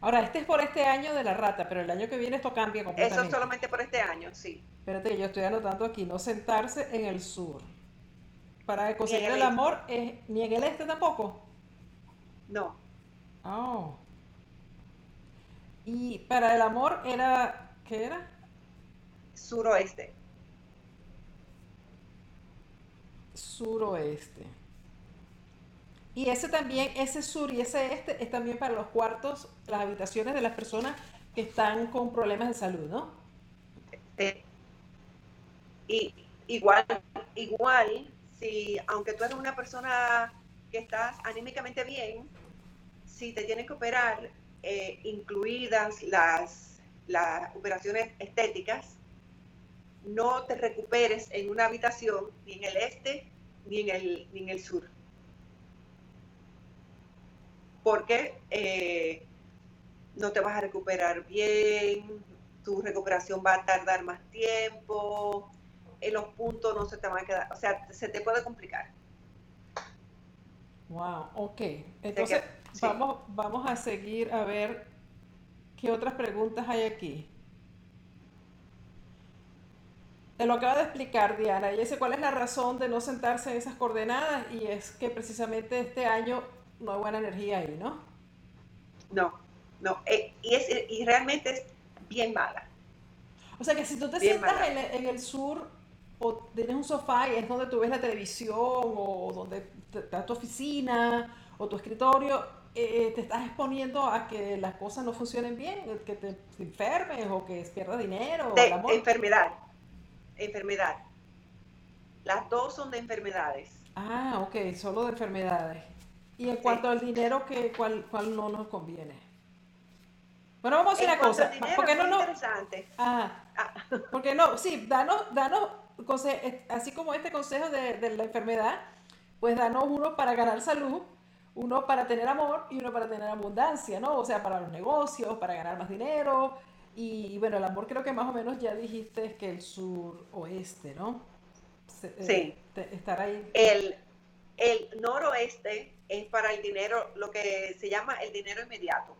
Ahora, este es por este año de la rata, pero el año que viene esto cambia completamente. Eso es solamente por este año, sí. Espérate, yo estoy anotando aquí, no sentarse en el sur. Para conseguir el, amor, es, ni en el este tampoco. No. Oh. Y para el amor era, ¿qué era? suroeste. Suroeste. Y ese también, ese sur y ese este es también para los cuartos, las habitaciones de las personas que están con problemas de salud, ¿no? Eh, y igual, igual, si aunque tú eres una persona que estás anímicamente bien, si te tienen que operar, eh, incluidas las, las operaciones estéticas, no te recuperes en una habitación ni en el este ni en el, ni en el sur. Porque eh, no te vas a recuperar bien, tu recuperación va a tardar más tiempo, en los puntos no se te van a quedar, o sea, se te puede complicar. Wow, ok. Entonces, vamos, vamos a seguir a ver qué otras preguntas hay aquí. Te lo acaba de explicar Diana. Y dice cuál es la razón de no sentarse en esas coordenadas y es que precisamente este año no hay buena energía ahí, ¿no? No, no. Eh, y, es, y realmente es bien mala. O sea que si tú te sientas en, el sur o tienes un sofá y es donde tú ves la televisión o donde está tu oficina o tu escritorio, eh, te estás exponiendo a que las cosas no funcionen bien, que te enfermes o que pierdas dinero. De enfermedad enfermedad. Las dos son de enfermedades. Ah, ok, solo de enfermedades. Y en cuanto al dinero, ¿qué, cuál, ¿cuál no nos conviene? Bueno, vamos a hacer una cosa. porque no, no, interesante. Ah, porque no, sí, danos, danos, así como este consejo de, de la enfermedad, pues danos uno para ganar salud, uno para tener amor y uno para tener abundancia, ¿no? O sea, para los negocios, para ganar más dinero. Y, bueno, el amor creo que más o menos ya dijiste que el sur oeste, ¿no? Eh, sí. estar ahí. El, el noroeste es para el dinero, lo que se llama el dinero inmediato.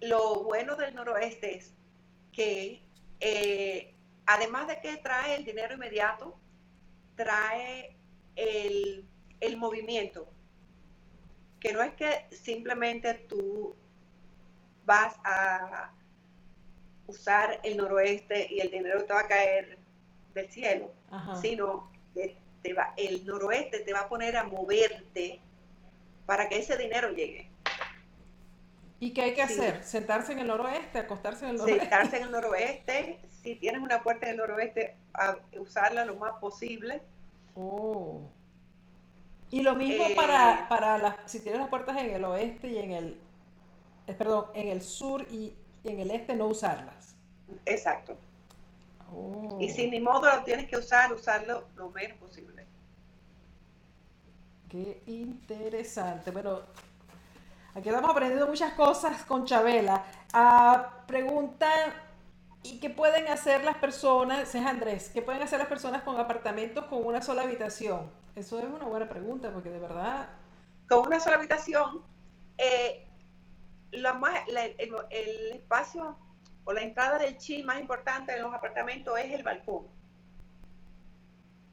Lo bueno del noroeste es que eh, además de que trae el dinero inmediato, trae el, el movimiento, que no es que simplemente tú vas a usar el noroeste y el dinero te va a caer del cielo, sino que te va, el noroeste te va a poner a moverte para que ese dinero llegue. ¿Y qué hay que hacer? ¿Sentarse en el noroeste? ¿Acostarse en el noroeste? Sentarse en el noroeste. Si tienes una puerta en el noroeste, a usarla lo más posible. Oh. Y lo mismo eh, para, para las, si tienes las puertas en el oeste y en el, eh, perdón, en el sur y, en el este no usarlas. Exacto. Y si ni modo lo tienes que usar, usarlo lo menos posible. Qué interesante. Bueno, aquí estamos aprendiendo muchas cosas con Chabela. Ah, pregunta, ¿y qué pueden hacer las personas, es Andrés, qué pueden hacer las personas con apartamentos con una sola habitación? Eso es una buena pregunta, porque de verdad... Con una sola habitación, eh, más, el, espacio o la entrada del chi más importante en los apartamentos es el balcón.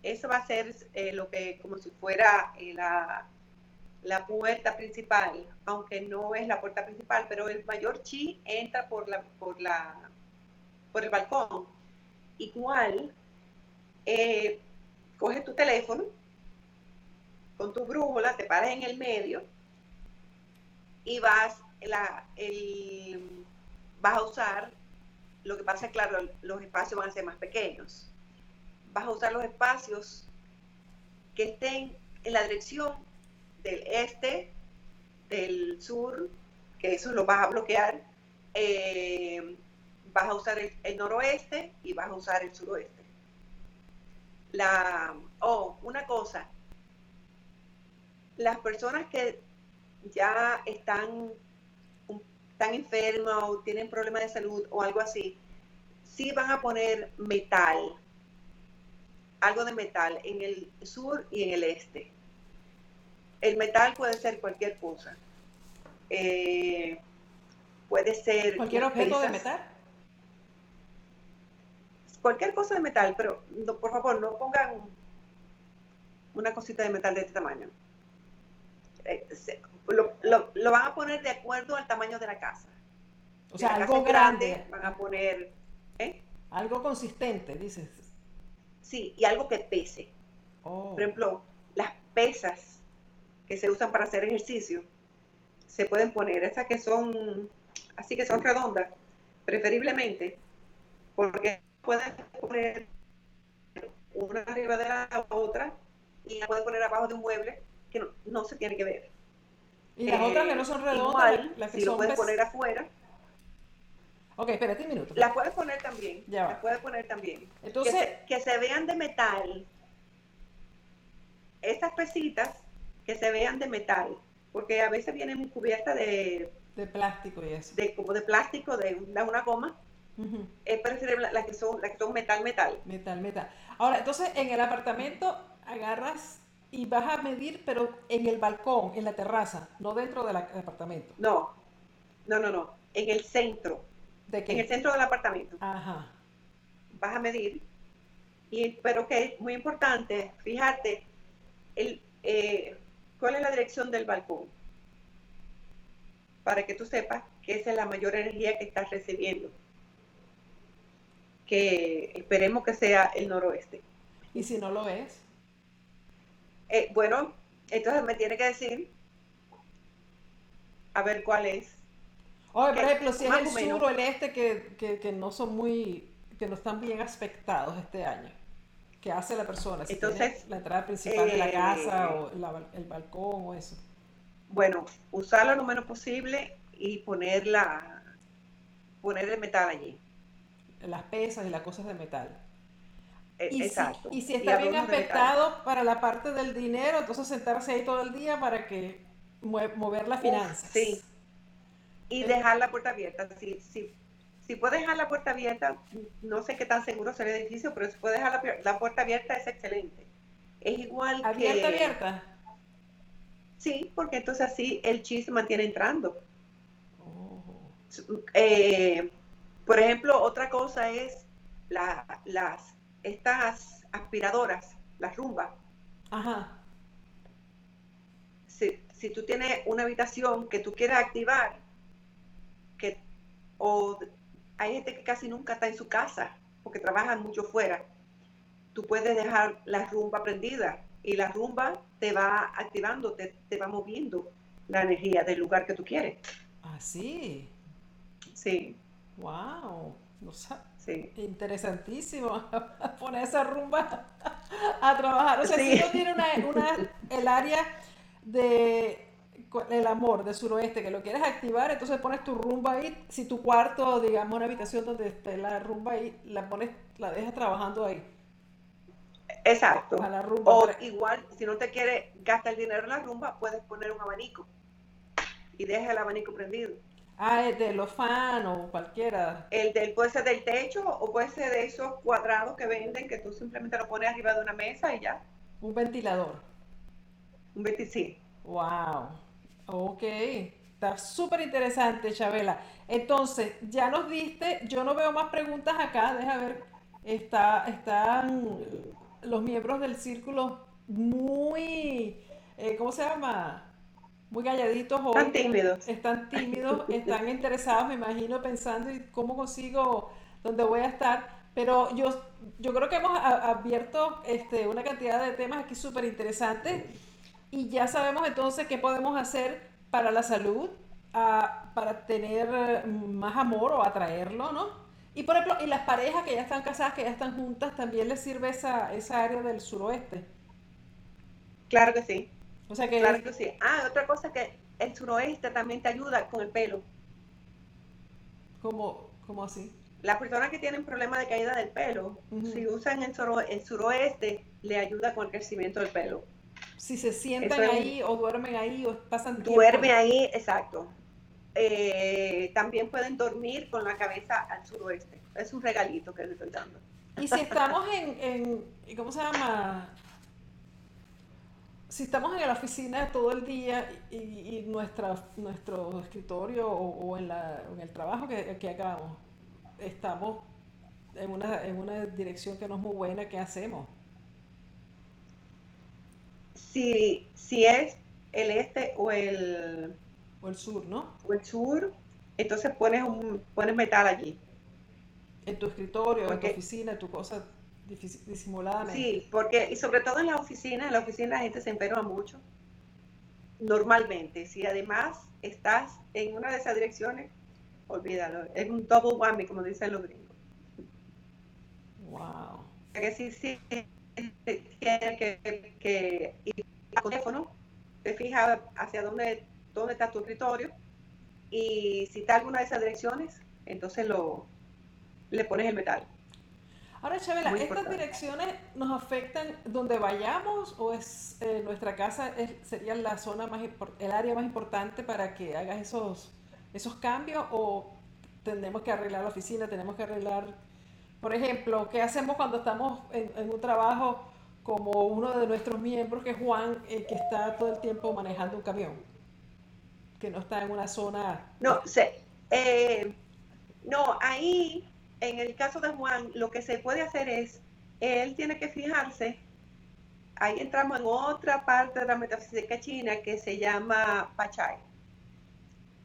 Eso va a ser eh, lo que, como si fuera eh, la, la puerta principal, aunque no es la puerta principal, pero el mayor chi entra por la, por la, por el balcón. Igual, eh, coge tu teléfono, con tu brújula, te paras en el medio y vas, la, el, vas a usar, lo que pasa es claro, los espacios van a ser más pequeños. Vas a usar los espacios que estén en la dirección del este, del sur, que eso lo vas a bloquear. Eh, vas a usar el, noroeste y vas a usar el suroeste. La, oh, una cosa, las personas que ya están, tan enfermas o tienen problemas de salud o algo así, sí van a poner metal, algo de metal en el sur y en el este. El metal puede ser cualquier cosa. Eh, puede ser... ¿Cualquier objeto de metal? Cualquier cosa de metal, pero por favor no pongan una cosita de metal de este tamaño. Eh, lo, van a poner de acuerdo al tamaño de la casa. O sea, algo grande. Van a poner... ¿eh? Algo consistente, dices. Sí, y algo que pese. Oh. Por ejemplo, las pesas que se usan para hacer ejercicio, se pueden poner, esas que son, así que son redondas, preferiblemente, porque pueden poner una arriba de la otra y la pueden poner abajo de un mueble que no, se tiene que ver. Y las otras que no son redondas, las que si lo puedes poner afuera. Ok, espérate un minuto. Las puedes poner también. Ya Las puedes poner también. Entonces, que se, vean de metal. Estas pesitas que se vean de metal. Porque a veces vienen cubiertas de... De plástico y eso. De, como de plástico, de, una goma. Es preferible las que, son, las que son metal, metal. Metal, metal. Ahora, entonces, en el apartamento agarras y vas a medir, pero en el balcón, en la terraza, no dentro del apartamento. No, no, no, no, en el centro. ¿De qué? En el centro del apartamento. Ajá. Vas a medir, y, pero que es muy importante, fíjate, el, eh, cuál es la dirección del balcón, para que tú sepas que esa es la mayor energía que estás recibiendo. Que esperemos que sea el noroeste. ¿Y si no lo es? Eh, bueno, entonces me tiene que decir a ver cuál es. Oye, por ejemplo, si es el sur o el este que, no son muy, que no están bien aspectados este año. que hace la persona. Entonces, la entrada principal de la casa o el balcón o eso. Bueno, usarlo lo menos posible y poner, la, poner el metal allí. Las pesas y las cosas de metal. E, y exacto. Si, y si está bien aspectado para la parte del dinero, entonces sentarse ahí todo el día para que mover las finanzas. Sí. Y eh. dejar la puerta abierta. Si, si, si puedes dejar la puerta abierta, no sé qué tan seguro será el edificio, pero si puedes dejar la, la puerta abierta es excelente. Es igual ¿Abierta, abierta? Sí, porque entonces así el chi se mantiene entrando. Oh. Eh, por ejemplo, otra cosa es las estas aspiradoras, las rumbas. Ajá. Si, si, tú tienes una habitación que tú quieras activar, que, o hay gente que casi nunca está en su casa porque trabajan mucho fuera, tú puedes dejar la rumba prendida y la rumba te va activando, te, va moviendo la energía del lugar que tú quieres. Ah, sí. Sí. Wow. sí. Interesantísimo poner esa rumba a trabajar. O sea, si uno tiene una, el área de el amor de suroeste que lo quieres activar, entonces pones tu rumba ahí. Si tu cuarto, digamos, una habitación donde esté la rumba ahí, la pones, la dejas trabajando ahí. Exacto. o igual, si no te quiere gastar el dinero en la rumba, puedes poner un abanico y deja el abanico prendido. Ah, el de los fan o cualquiera. El del, puede ser del techo o puede ser de esos cuadrados que venden que tú simplemente lo pones arriba de una mesa y ya. Un ventilador. Un ventilador. Wow. Ok. Está súper interesante, Chabela. Entonces, ya nos diste, yo no veo más preguntas acá, deja ver, está, están los miembros del círculo muy, eh, ¿cómo se llama? Muy calladitos hoy. Están tímidos. Están tímidos, están interesados, me imagino, pensando en cómo consigo dónde voy a estar. Pero yo, yo creo que hemos abierto este, una cantidad de temas aquí súper interesantes y ya sabemos entonces qué podemos hacer para la salud, para tener más amor o atraerlo, ¿no? Y por ejemplo, y las parejas que ya están casadas, que ya están juntas, también les sirve esa, esa área del suroeste. Claro que sí. O sea que. Claro que sí. Ah, otra cosa que el suroeste también te ayuda con el pelo. ¿Cómo, cómo así? Las personas que tienen problemas de caída del pelo, si usan el, el suroeste, le ayuda con el crecimiento del pelo. Si se sientan ahí o duermen ahí o pasan tiempo. Duerme ahí, exacto. Eh, también pueden dormir con la cabeza al suroeste. Es un regalito que les estoy dando. Y si estamos en, ¿cómo se llama? Si estamos en la oficina todo el día y, nuestra, nuestro escritorio o, en, el trabajo que, que, hagamos, estamos en una, en una dirección que no es muy buena, ¿qué hacemos? Si, si es el este o el o el sur, ¿no? O el sur, entonces pones, un, pones metal allí. En tu escritorio, en tu oficina, en tu cosa disimuladamente. Sí, porque, y sobre todo en la oficina, en la oficina la gente se enferma mucho. Normalmente, si además estás en una de esas direcciones, olvídalo, es un double whammy, como dicen los gringos. Wow. Que sí, sí, tiene que, que ir al teléfono, te fijas hacia dónde dónde está tu escritorio y si está alguna de esas direcciones, entonces lo, le pones el metal. Ahora, Chabela, ¿estas direcciones nos afectan donde vayamos o es eh, nuestra casa es, sería la zona más el área más importante para que hagas esos, esos cambios o tenemos que arreglar la oficina, tenemos que arreglar, por ejemplo, ¿qué hacemos cuando estamos en, un trabajo como uno de nuestros miembros, que es Juan, eh, que está todo el tiempo manejando un camión? que no está en una zona... No, sé. Eh, no, ahí, en el caso de Juan, lo que se puede hacer es, él tiene que fijarse, ahí entramos en otra parte de la metafísica china que se llama Pachai,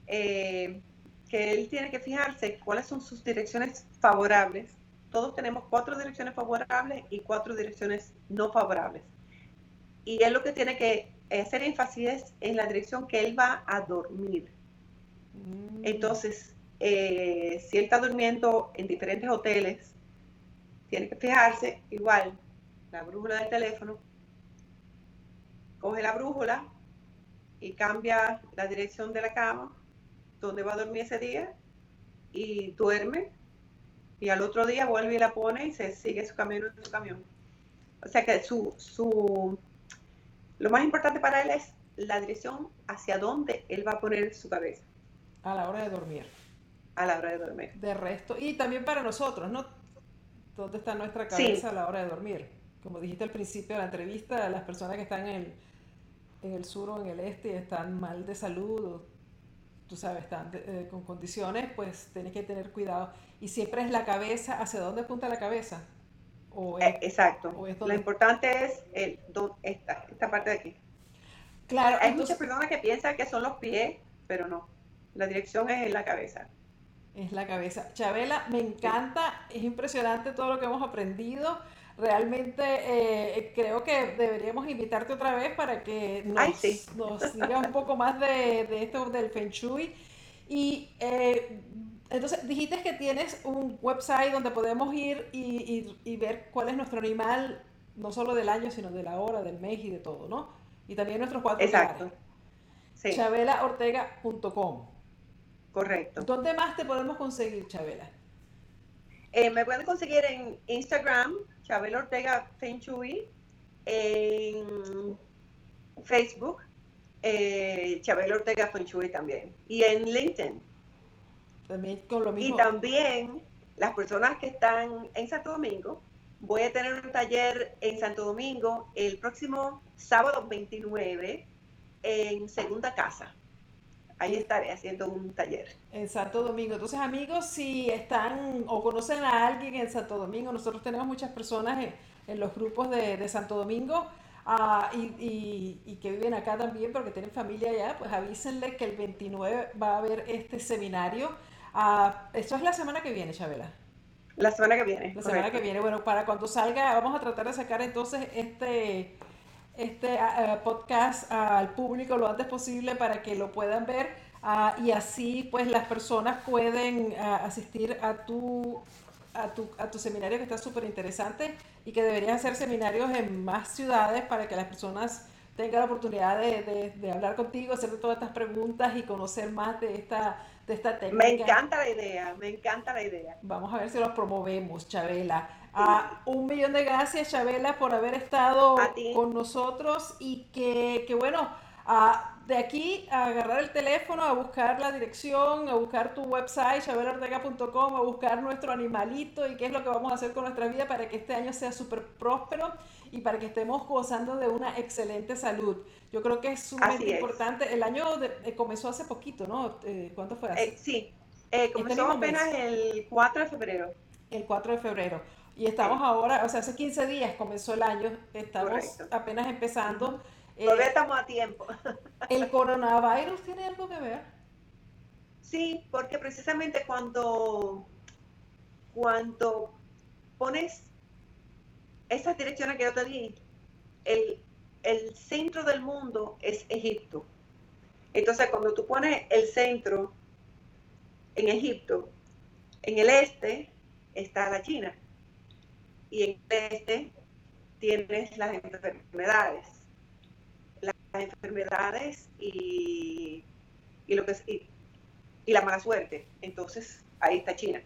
eh, que él tiene que fijarse cuáles son sus direcciones favorables. Todos tenemos cuatro direcciones favorables y cuatro direcciones no favorables. Y él lo que tiene que hacer énfasis en la dirección que él va a dormir. Mm. Entonces, eh, si él está durmiendo en diferentes hoteles, tiene que fijarse igual la brújula del teléfono, coge la brújula y cambia la dirección de la cama, donde va a dormir ese día, y duerme, y al otro día vuelve y la pone y se sigue su camino en su camión. O sea que su, su, lo más importante para él es la dirección hacia dónde él va a poner su cabeza. A la hora de dormir. A la hora de dormir. De resto. Y también para nosotros, ¿no? ¿Dónde está nuestra cabeza a la hora de dormir? Como dijiste al principio de la entrevista, las personas que están en el, en el sur o en el este están mal de salud, tú sabes, están eh, con condiciones, pues tienes que tener cuidado. Y siempre es la cabeza, ¿hacia dónde apunta la cabeza? O eh, Exacto. Lo importante es el, esta, esta parte de aquí. Claro. Hay muchas personas que piensan que son los pies, pero no. La dirección es en la cabeza. Es la cabeza. Chabela, me encanta, es impresionante todo lo que hemos aprendido. Realmente eh, creo que deberíamos invitarte otra vez para que nos, nos digas un poco más de, de, esto del Feng Shui. Y eh, entonces dijiste que tienes un website donde podemos ir y, y, ver cuál es nuestro animal, no solo del año, sino de la hora, del mes y de todo, ¿no? Y también nuestros cuatro Exacto. Sí. Chabelaortega.com. Correcto. ¿Dónde más te podemos conseguir, Chabela? Eh, me pueden conseguir en Instagram, Chabela Ortega Feng en Facebook, eh, Chabela Ortega Feng también, y en LinkedIn. También con lo mismo. Y también las personas que están en Santo Domingo, voy a tener un taller en Santo Domingo el próximo sábado 29 en Segunda Casa ahí estaré haciendo un taller. En Santo Domingo. Entonces, amigos, si están o conocen a alguien en Santo Domingo, nosotros tenemos muchas personas en, los grupos de, Santo Domingo ah, y, que viven acá también, porque tienen familia allá, pues avísenle que el 29 va a haber este seminario. Ah, esto es la semana que viene, Chabela. La semana que viene. La semana que viene. Bueno, para cuando salga, vamos a tratar de sacar entonces este este ah, podcast al público lo antes posible para que lo puedan ver ah, y así pues las personas pueden asistir a tu, a tu, a tu seminario que está súper interesante y que deberían hacer seminarios en más ciudades para que las personas tengan la oportunidad de, de, hablar contigo, hacerte todas estas preguntas y conocer más de esta, de esta técnica. Me encanta la idea, me encanta la idea. Vamos a ver si los promovemos, Chabela. Ah, un millón de gracias, Chabela, por haber estado con nosotros y que, que bueno, ah, de aquí a agarrar el teléfono, a buscar la dirección, a buscar tu website, chabelaortega.com, a buscar nuestro animalito y qué es lo que vamos a hacer con nuestra vida para que este año sea súper próspero y para que estemos gozando de una excelente salud. Yo creo que es sumamente importante. El año eh, comenzó hace poquito, ¿no? Eh, ¿Cuánto fue? Hace? Eh, sí, comenzó apenas el 4 de febrero. El 4 de febrero. Y estamos ahora, o sea, hace 15 días comenzó el año, estamos apenas empezando. Todavía estamos a tiempo. ¿El coronavirus tiene algo que ver? Sí, porque precisamente cuando, cuando pones esas direcciones que yo te di, el, el centro del mundo es Egipto. Entonces, cuando tú pones el centro en Egipto, en el este está la China y en este tienes las enfermedades. Las enfermedades y, lo que y, y, la mala suerte. Entonces, ahí está China.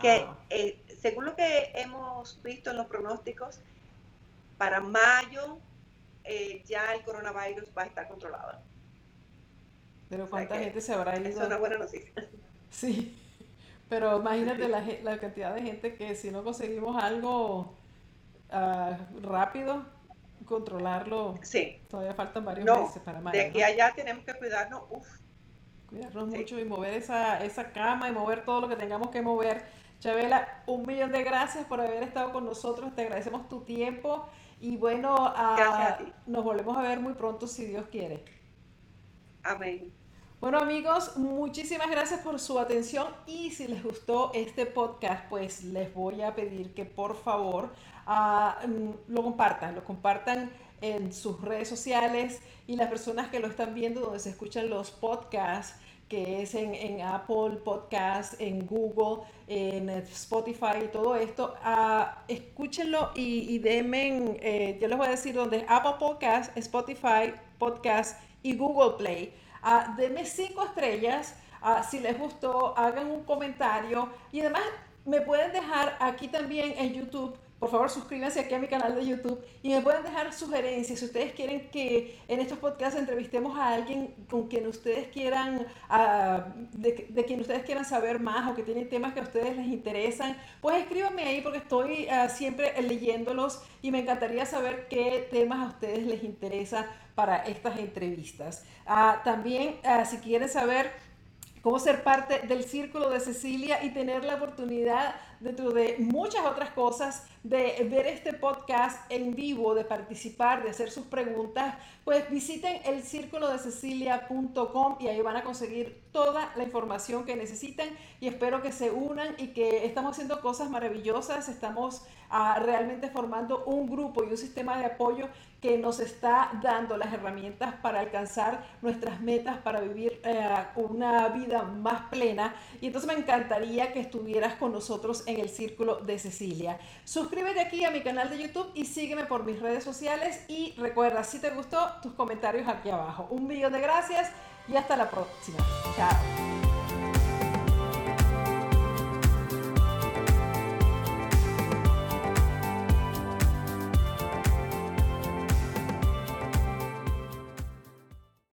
Que eh, según lo que hemos visto en los pronósticos, para mayo eh, ya el coronavirus va a estar controlado. Pero ¿cuánta gente se habrá ido? Es una buena noticia. Sí. Pero imagínate la, la, cantidad de gente que si no conseguimos algo uh, rápido, controlarlo, sí. todavía faltan varios meses para mayo. De aquí allá tenemos que cuidarnos, uf. Cuidarnos mucho y mover esa, esa cama y mover todo lo que tengamos que mover. Chabela, un millón de gracias por haber estado con nosotros, te agradecemos tu tiempo y bueno, uh, nos volvemos a ver muy pronto si Dios quiere. Amén. Bueno amigos, muchísimas gracias por su atención y si les gustó este podcast, pues les voy a pedir que por favor ah, mm, lo compartan, lo compartan en sus redes sociales y las personas que lo están viendo donde se escuchan los podcasts, que es en, Apple Podcast, en Google, en Spotify y todo esto. Uh, escúchenlo y, y eh, yo les voy a decir dónde Apple Podcast, Spotify Podcast y Google Play. Uh, denme cinco estrellas. Uh, si les gustó, hagan un comentario y además me pueden dejar aquí también en YouTube por favor suscríbanse aquí a mi canal de YouTube y me pueden dejar sugerencias si ustedes quieren que en estos podcasts entrevistemos a alguien con quien ustedes quieran, ah, de, quien ustedes quieran saber más o que tienen temas que a ustedes les interesan, pues escríbanme ahí porque estoy ah, siempre leyéndolos y me encantaría saber qué temas a ustedes les interesa para estas entrevistas. Ah, también si quieren saber cómo ser parte del círculo de Cecilia y tener la oportunidad dentro de muchas otras cosas, de ver este podcast en vivo, de participar, de hacer sus preguntas, pues visiten el círculo de cecilia.com y ahí van a conseguir toda la información que necesitan y espero que se unan y que estamos haciendo cosas maravillosas, estamos ah, realmente formando un grupo y un sistema de apoyo que nos está dando las herramientas para alcanzar nuestras metas, para vivir eh, una vida más plena. Y entonces me encantaría que estuvieras con nosotros en el Círculo de Cecilia. Suscríbete aquí a mi canal de YouTube y sígueme por mis redes sociales y recuerda, si te gustó, tus comentarios aquí abajo. Un millón de gracias y hasta la próxima. Chao.